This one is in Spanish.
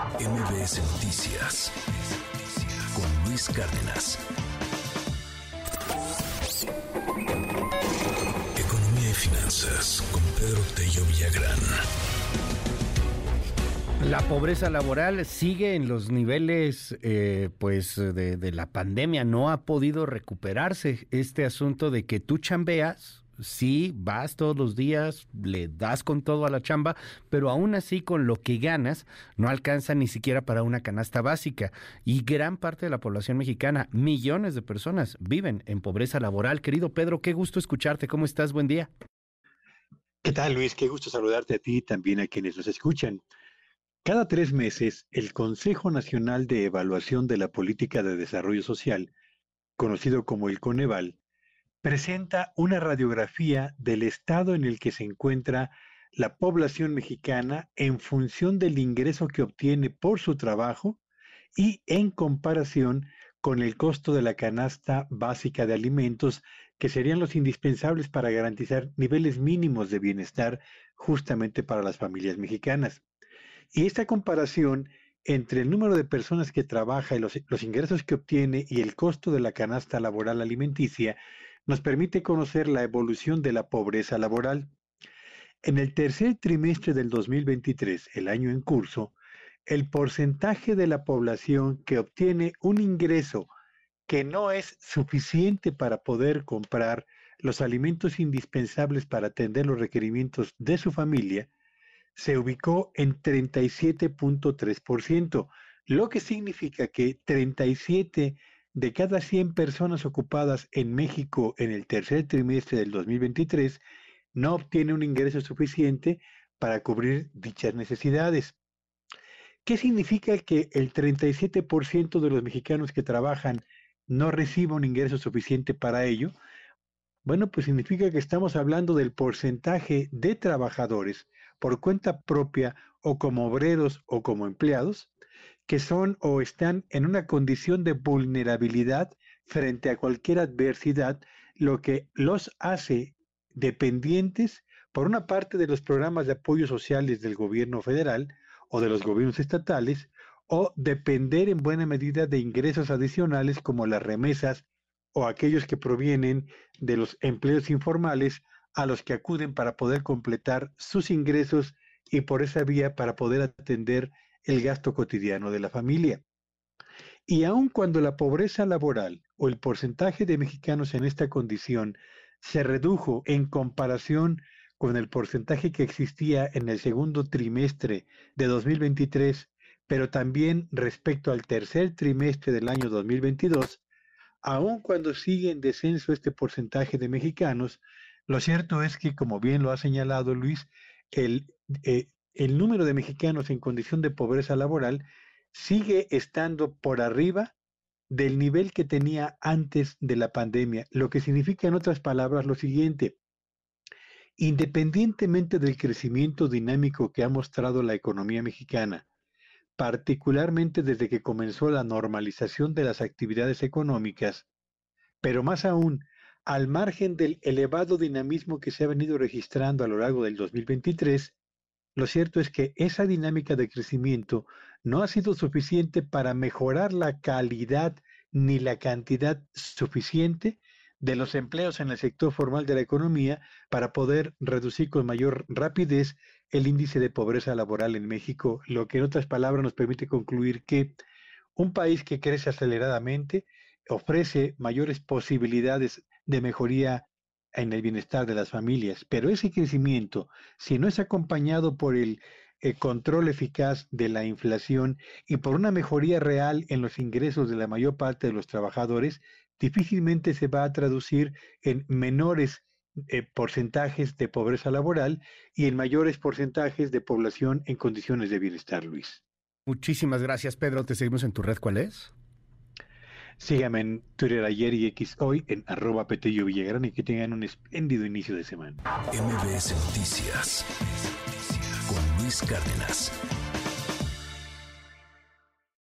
MBS Noticias con Luis Cárdenas. Economía y finanzas con Pedro Tello Villagrán. La pobreza laboral sigue en los niveles eh, pues de, de la pandemia, no ha podido recuperarse este asunto de que tú chambeas, sí, vas todos los días, le das con todo a la chamba, pero aún así con lo que ganas no alcanza ni siquiera para una canasta básica. Y gran parte de la población mexicana, millones de personas, viven en pobreza laboral. Querido Pedro, qué gusto escucharte. ¿Cómo estás? Buen día. ¿Qué tal, Luis? Qué gusto saludarte a ti y también a quienes nos escuchan. Cada tres meses, el Consejo Nacional de Evaluación de la Política de Desarrollo Social, conocido como el Coneval, presenta una radiografía del estado en el que se encuentra la población mexicana en función del ingreso que obtiene por su trabajo y en comparación con el costo de la canasta básica de alimentos, que serían los indispensables para garantizar niveles mínimos de bienestar justamente para las familias mexicanas. Y esta comparación entre el número de personas que trabaja y los, los ingresos que obtiene y el costo de la canasta laboral alimenticia nos permite conocer la evolución de la pobreza laboral. En el tercer trimestre del 2023, el año en curso, el porcentaje de la población que obtiene un ingreso que no es suficiente para poder comprar los alimentos indispensables para atender los requerimientos de su familia, se ubicó en 37.3%, lo que significa que 37 de cada 100 personas ocupadas en México en el tercer trimestre del 2023 no obtiene un ingreso suficiente para cubrir dichas necesidades. ¿Qué significa que el 37% de los mexicanos que trabajan no reciba un ingreso suficiente para ello? Bueno, pues significa que estamos hablando del porcentaje de trabajadores por cuenta propia o como obreros o como empleados que son o están en una condición de vulnerabilidad frente a cualquier adversidad, lo que los hace dependientes, por una parte, de los programas de apoyo sociales del gobierno federal o de los gobiernos estatales, o depender en buena medida de ingresos adicionales como las remesas o aquellos que provienen de los empleos informales a los que acuden para poder completar sus ingresos y por esa vía para poder atender el gasto cotidiano de la familia. Y aun cuando la pobreza laboral o el porcentaje de mexicanos en esta condición se redujo en comparación con el porcentaje que existía en el segundo trimestre de 2023, pero también respecto al tercer trimestre del año 2022, aun cuando sigue en descenso este porcentaje de mexicanos, lo cierto es que, como bien lo ha señalado Luis, el, eh, el número de mexicanos en condición de pobreza laboral sigue estando por arriba del nivel que tenía antes de la pandemia, lo que significa en otras palabras lo siguiente, independientemente del crecimiento dinámico que ha mostrado la economía mexicana, particularmente desde que comenzó la normalización de las actividades económicas, pero más aún, al margen del elevado dinamismo que se ha venido registrando a lo largo del 2023, lo cierto es que esa dinámica de crecimiento no ha sido suficiente para mejorar la calidad ni la cantidad suficiente de los empleos en el sector formal de la economía para poder reducir con mayor rapidez el índice de pobreza laboral en México, lo que en otras palabras nos permite concluir que un país que crece aceleradamente ofrece mayores posibilidades de mejoría en el bienestar de las familias, pero ese crecimiento, si no es acompañado por el, eh, control eficaz de la inflación y por una mejoría real en los ingresos de la mayor parte de los trabajadores, difícilmente se va a traducir en menores eh, porcentajes de pobreza laboral y en mayores porcentajes de población en condiciones de bienestar, Luis. Muchísimas gracias, Pedro. Te seguimos en tu red. ¿Cuál es? Síganme en Twitter ayer y X hoy en arroba Petello Villagrán y que tengan un espléndido inicio de semana. MBS Noticias con Luis Cárdenas.